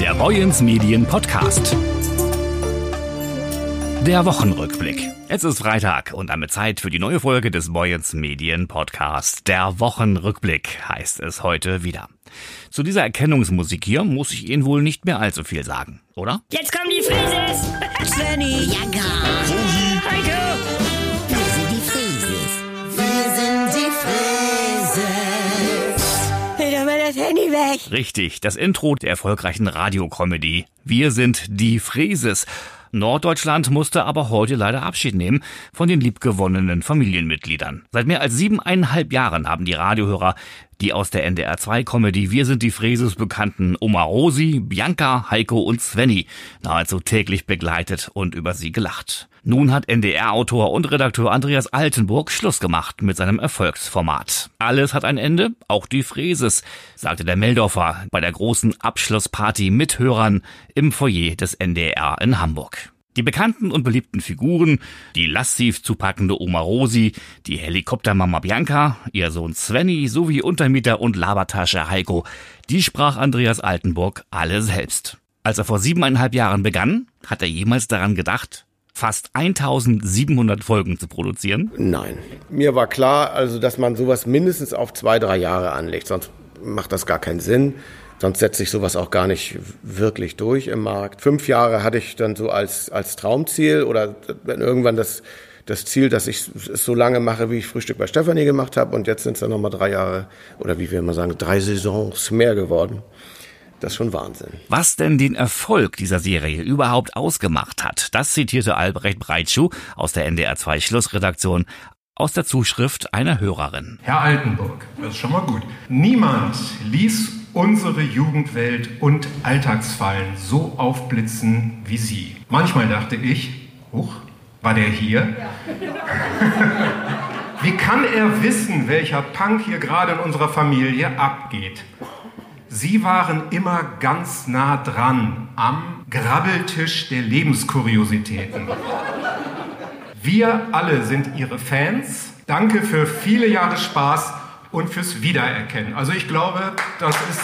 Der Boyens Medien Podcast. Der Wochenrückblick. Es ist Freitag und damit Zeit für die neue Folge des Boyens Medien Podcast. Der Wochenrückblick heißt es heute wieder. Zu dieser Erkennungsmusik hier muss ich Ihnen wohl nicht mehr allzu viel sagen, oder? Jetzt kommen die Frises! Svenny, Jagger, Heiko! Weg! Richtig, das Intro der erfolgreichen Radiocomedy. Wir sind die Frieses. Norddeutschland musste aber heute leider Abschied nehmen von den liebgewonnenen Familienmitgliedern. Seit mehr als siebeneinhalb Jahren haben die Radiohörer die aus der NDR2-Comedy Wir sind die Fräses bekannten Oma Rosi, Bianca, Heiko und Svenny nahezu täglich begleitet und über sie gelacht. Nun hat NDR-Autor und Redakteur Andreas Altenburg Schluss gemacht mit seinem Erfolgsformat. Alles hat ein Ende, auch die Fräses, sagte der Meldorfer bei der großen Abschlussparty mit Hörern im Foyer des NDR in Hamburg. Die bekannten und beliebten Figuren, die lassiv zupackende Oma Rosi, die Helikoptermama Bianca, ihr Sohn Svenny sowie Untermieter und Labertasche Heiko, die sprach Andreas Altenburg alle selbst. Als er vor siebeneinhalb Jahren begann, hat er jemals daran gedacht, fast 1700 Folgen zu produzieren? Nein. Mir war klar, also, dass man sowas mindestens auf zwei, drei Jahre anlegt, sonst macht das gar keinen Sinn. Sonst setzt sich sowas auch gar nicht wirklich durch im Markt. Fünf Jahre hatte ich dann so als, als Traumziel oder dann irgendwann das, das Ziel, dass ich es so lange mache, wie ich Frühstück bei Stefanie gemacht habe. Und jetzt sind es dann nochmal drei Jahre oder wie wir immer sagen, drei Saisons mehr geworden. Das ist schon Wahnsinn. Was denn den Erfolg dieser Serie überhaupt ausgemacht hat, das zitierte Albrecht Breitschuh aus der NDR2 Schlussredaktion aus der Zuschrift einer Hörerin. Herr Altenburg, das ist schon mal gut. Niemand ließ unsere Jugendwelt und Alltagsfallen so aufblitzen wie Sie. Manchmal dachte ich, huch, war der hier? Wie kann er wissen, welcher Punk hier gerade in unserer Familie abgeht? Sie waren immer ganz nah dran am Grabbeltisch der Lebenskuriositäten. Wir alle sind Ihre Fans. Danke für viele Jahre Spaß und fürs Wiedererkennen. Also ich glaube, das ist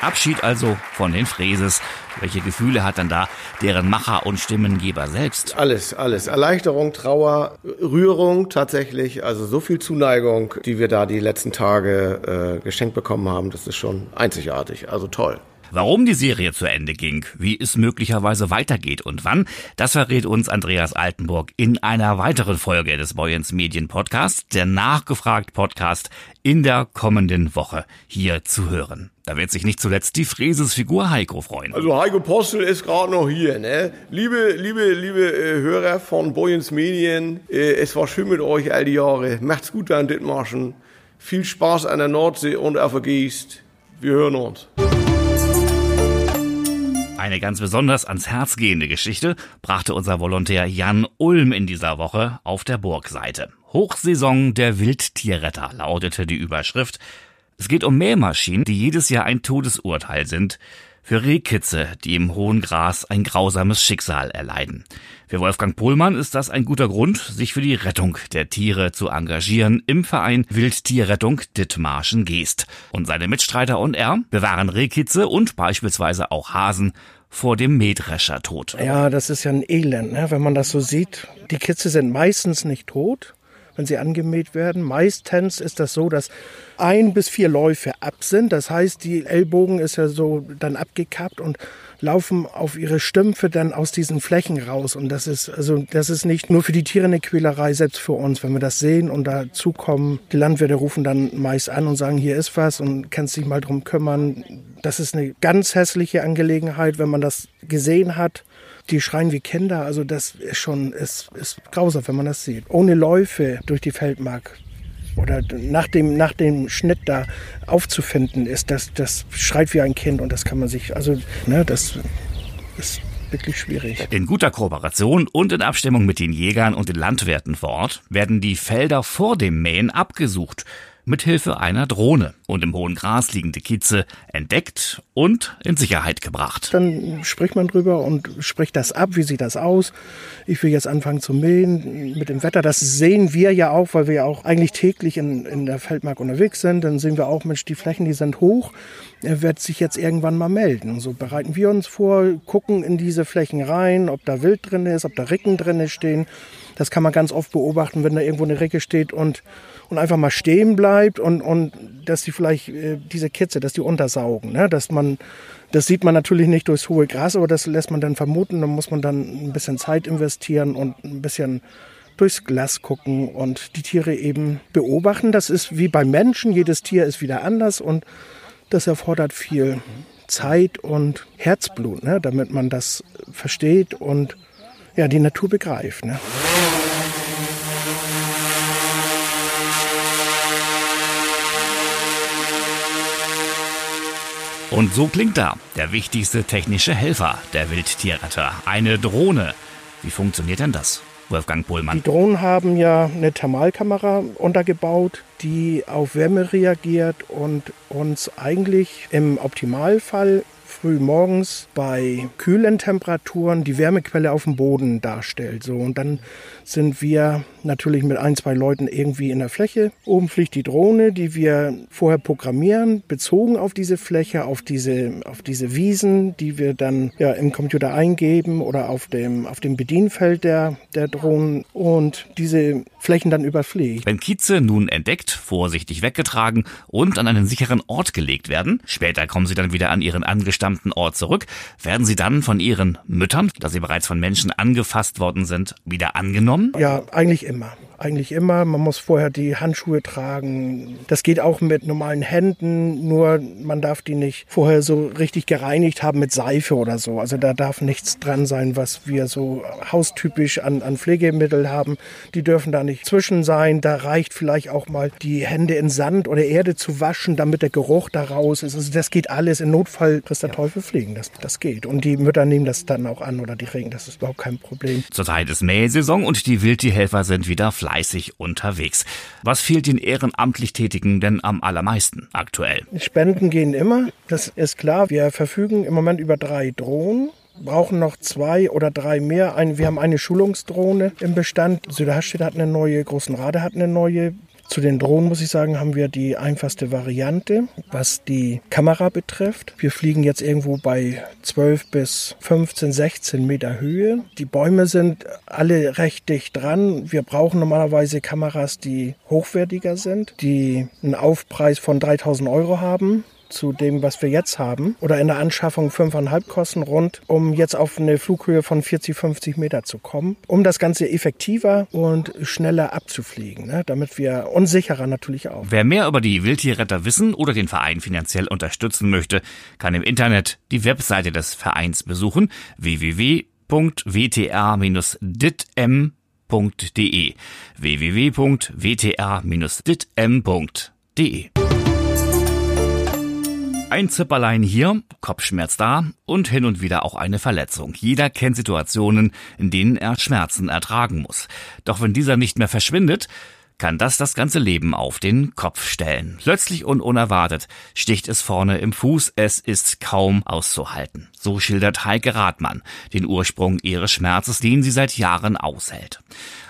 Abschied also von den Fräses. Welche Gefühle hat dann da deren Macher und Stimmengeber selbst? Alles, alles. Erleichterung, Trauer, Rührung tatsächlich. Also so viel Zuneigung, die wir da die letzten Tage äh, geschenkt bekommen haben, das ist schon einzigartig. Also toll. Warum die Serie zu Ende ging, wie es möglicherweise weitergeht und wann, das verrät uns Andreas Altenburg in einer weiteren Folge des Boyens Medien Podcasts, der Nachgefragt Podcast in der kommenden Woche hier zu hören. Da wird sich nicht zuletzt die Fräses-Figur Heiko freuen. Also Heiko Postel ist gerade noch hier, ne? Liebe, liebe, liebe äh, Hörer von Boyens Medien, äh, es war schön mit euch all die Jahre. Macht's gut an Dithmarschen. Viel Spaß an der Nordsee und auf der Geest. Wir hören uns. Eine ganz besonders ans Herz gehende Geschichte brachte unser Volontär Jan Ulm in dieser Woche auf der Burgseite. Hochsaison der Wildtierretter lautete die Überschrift. Es geht um Mähmaschinen, die jedes Jahr ein Todesurteil sind. Für Rehkitze, die im hohen Gras ein grausames Schicksal erleiden. Für Wolfgang Pohlmann ist das ein guter Grund, sich für die Rettung der Tiere zu engagieren im Verein Wildtierrettung Dithmarschen Geest. Und seine Mitstreiter und er bewahren Rehkitze und beispielsweise auch Hasen vor dem Mähdreschertod. Ja, das ist ja ein Elend, ne? wenn man das so sieht. Die Kitze sind meistens nicht tot, wenn sie angemäht werden. Meistens ist das so, dass ein bis vier Läufe ab sind. Das heißt, die Ellbogen ist ja so dann abgekappt und laufen auf ihre Stümpfe dann aus diesen Flächen raus. Und das ist, also, das ist nicht nur für die Tiere eine Quälerei, selbst für uns. Wenn wir das sehen und dazukommen, die Landwirte rufen dann meist an und sagen, hier ist was und kannst dich mal drum kümmern. Das ist eine ganz hässliche Angelegenheit, wenn man das gesehen hat. Die schreien wie Kinder, also das ist schon, ist, ist grausam, wenn man das sieht. Ohne Läufe durch die Feldmark oder nach dem, nach dem Schnitt da aufzufinden ist, das, das schreit wie ein Kind und das kann man sich, also, ne, das ist wirklich schwierig. In guter Kooperation und in Abstimmung mit den Jägern und den Landwirten vor Ort werden die Felder vor dem Mähen abgesucht. Mithilfe einer Drohne und im hohen Gras liegende Kitze entdeckt und in Sicherheit gebracht. Dann spricht man drüber und spricht das ab, wie sieht das aus. Ich will jetzt anfangen zu mähen mit dem Wetter. Das sehen wir ja auch, weil wir ja auch eigentlich täglich in, in der Feldmark unterwegs sind. Dann sehen wir auch, Mensch, die Flächen, die sind hoch. Er wird sich jetzt irgendwann mal melden. So bereiten wir uns vor, gucken in diese Flächen rein, ob da Wild drin ist, ob da Ricken drin stehen. Das kann man ganz oft beobachten, wenn da irgendwo eine Ricke steht und, und einfach mal stehen bleibt und, und dass die vielleicht äh, diese Kitze, dass die untersaugen. Ne? Dass man, das sieht man natürlich nicht durchs hohe Gras, aber das lässt man dann vermuten. Da muss man dann ein bisschen Zeit investieren und ein bisschen durchs Glas gucken und die Tiere eben beobachten. Das ist wie beim Menschen, jedes Tier ist wieder anders und das erfordert viel Zeit und Herzblut, ne, damit man das versteht und ja, die Natur begreift. Ne. Und so klingt da der wichtigste technische Helfer der Wildtierretter, eine Drohne. Wie funktioniert denn das? Wolfgang Pohlmann. Die Drohnen haben ja eine Thermalkamera untergebaut, die auf Wärme reagiert und uns eigentlich im Optimalfall früh morgens bei kühlen Temperaturen die Wärmequelle auf dem Boden darstellt. So, und dann sind wir natürlich mit ein, zwei Leuten irgendwie in der Fläche. Oben fliegt die Drohne, die wir vorher programmieren, bezogen auf diese Fläche, auf diese, auf diese Wiesen, die wir dann ja, im Computer eingeben oder auf dem, auf dem Bedienfeld der, der Drohnen und diese Flächen dann überfliegt. Wenn Kieze nun entdeckt, vorsichtig weggetragen und an einen sicheren Ort gelegt werden, später kommen sie dann wieder an ihren angestammten Ort zurück, werden sie dann von ihren Müttern, da sie bereits von Menschen angefasst worden sind, wieder angenommen? Ja, eigentlich immer eigentlich immer. Man muss vorher die Handschuhe tragen. Das geht auch mit normalen Händen, nur man darf die nicht vorher so richtig gereinigt haben mit Seife oder so. Also da darf nichts dran sein, was wir so haustypisch an, an Pflegemittel haben. Die dürfen da nicht zwischen sein. Da reicht vielleicht auch mal die Hände in Sand oder Erde zu waschen, damit der Geruch da raus ist. Also das geht alles. Im Notfall dass der Teufel fliegen. Das, das geht. Und die Mütter nehmen das dann auch an oder die Regen. Das ist überhaupt kein Problem. Zurzeit ist Mähsaison und die Wildtierhelfer sind wieder fleißig fleißig unterwegs. Was fehlt den ehrenamtlich Tätigen denn am allermeisten aktuell? Spenden gehen immer, das ist klar. Wir verfügen im Moment über drei Drohnen brauchen noch zwei oder drei mehr. wir haben eine Schulungsdrohne im Bestand. Süderstedt hat eine neue, Großenrade hat eine neue. Zu den Drohnen muss ich sagen, haben wir die einfachste Variante, was die Kamera betrifft. Wir fliegen jetzt irgendwo bei 12 bis 15, 16 Meter Höhe. Die Bäume sind alle recht dicht dran. Wir brauchen normalerweise Kameras, die hochwertiger sind, die einen Aufpreis von 3000 Euro haben zu dem, was wir jetzt haben, oder in der Anschaffung 5,5 kosten rund, um jetzt auf eine Flughöhe von 40, 50 Meter zu kommen, um das Ganze effektiver und schneller abzufliegen, ne? damit wir unsicherer natürlich auch. Wer mehr über die Wildtierretter wissen oder den Verein finanziell unterstützen möchte, kann im Internet die Webseite des Vereins besuchen www.wtr-ditm.de www.wtr-ditm.de ein Zipperlein hier, Kopfschmerz da und hin und wieder auch eine Verletzung. Jeder kennt Situationen, in denen er Schmerzen ertragen muss. Doch wenn dieser nicht mehr verschwindet, kann das das ganze Leben auf den Kopf stellen. Plötzlich und unerwartet sticht es vorne im Fuß, es ist kaum auszuhalten. So schildert Heike Rathmann den Ursprung ihres Schmerzes, den sie seit Jahren aushält.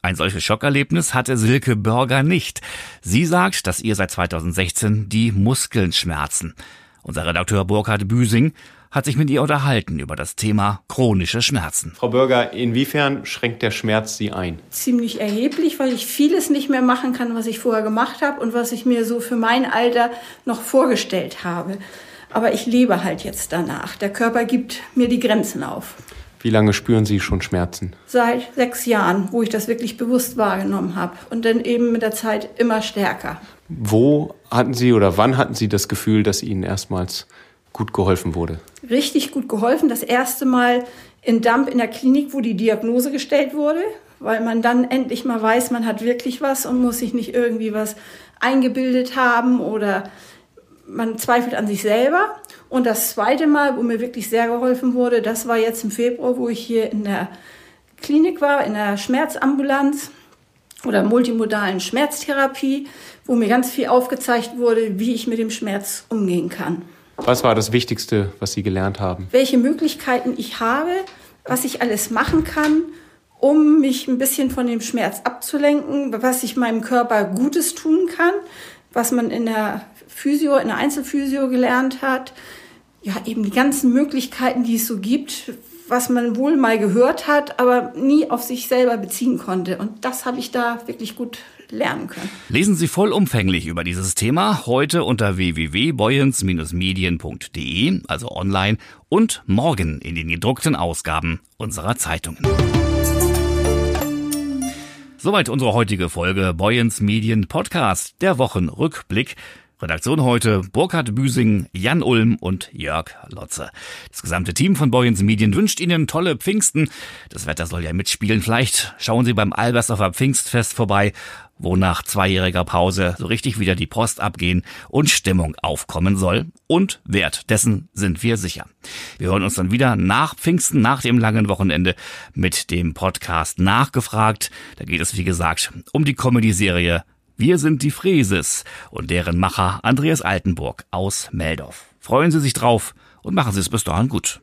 Ein solches Schockerlebnis hatte Silke Börger nicht. Sie sagt, dass ihr seit 2016 die Muskeln schmerzen. Unser Redakteur Burkhard Büsing hat sich mit ihr unterhalten über das Thema chronische Schmerzen. Frau Bürger, inwiefern schränkt der Schmerz Sie ein? Ziemlich erheblich, weil ich vieles nicht mehr machen kann, was ich vorher gemacht habe und was ich mir so für mein Alter noch vorgestellt habe. Aber ich lebe halt jetzt danach. Der Körper gibt mir die Grenzen auf. Wie lange spüren Sie schon Schmerzen? Seit sechs Jahren, wo ich das wirklich bewusst wahrgenommen habe. Und dann eben mit der Zeit immer stärker. Wo hatten Sie oder wann hatten Sie das Gefühl, dass Ihnen erstmals gut geholfen wurde? Richtig gut geholfen. Das erste Mal in Damp in der Klinik, wo die Diagnose gestellt wurde, weil man dann endlich mal weiß, man hat wirklich was und muss sich nicht irgendwie was eingebildet haben oder man zweifelt an sich selber. Und das zweite Mal, wo mir wirklich sehr geholfen wurde, das war jetzt im Februar, wo ich hier in der Klinik war, in der Schmerzambulanz oder multimodalen Schmerztherapie, wo mir ganz viel aufgezeigt wurde, wie ich mit dem Schmerz umgehen kann. Was war das Wichtigste, was Sie gelernt haben? Welche Möglichkeiten ich habe, was ich alles machen kann, um mich ein bisschen von dem Schmerz abzulenken, was ich meinem Körper Gutes tun kann, was man in der Physio, in der Einzelphysio gelernt hat. Ja, eben die ganzen Möglichkeiten, die es so gibt, was man wohl mal gehört hat, aber nie auf sich selber beziehen konnte. Und das habe ich da wirklich gut lernen können. Lesen Sie vollumfänglich über dieses Thema heute unter www.boyens-medien.de, also online, und morgen in den gedruckten Ausgaben unserer Zeitungen. Soweit unsere heutige Folge Boyens Medien Podcast, der Wochenrückblick. Redaktion heute Burkhard Büsing, Jan Ulm und Jörg Lotze. Das gesamte Team von Boyens Medien wünscht Ihnen tolle Pfingsten. Das Wetter soll ja mitspielen. Vielleicht schauen Sie beim Albersdorfer Pfingstfest vorbei, wo nach zweijähriger Pause so richtig wieder die Post abgehen und Stimmung aufkommen soll. Und Wert dessen sind wir sicher. Wir hören uns dann wieder nach Pfingsten, nach dem langen Wochenende mit dem Podcast Nachgefragt. Da geht es, wie gesagt, um die Comedy-Serie wir sind die Fräses und deren Macher Andreas Altenburg aus Meldorf. Freuen Sie sich drauf und machen Sie es bis dahin gut.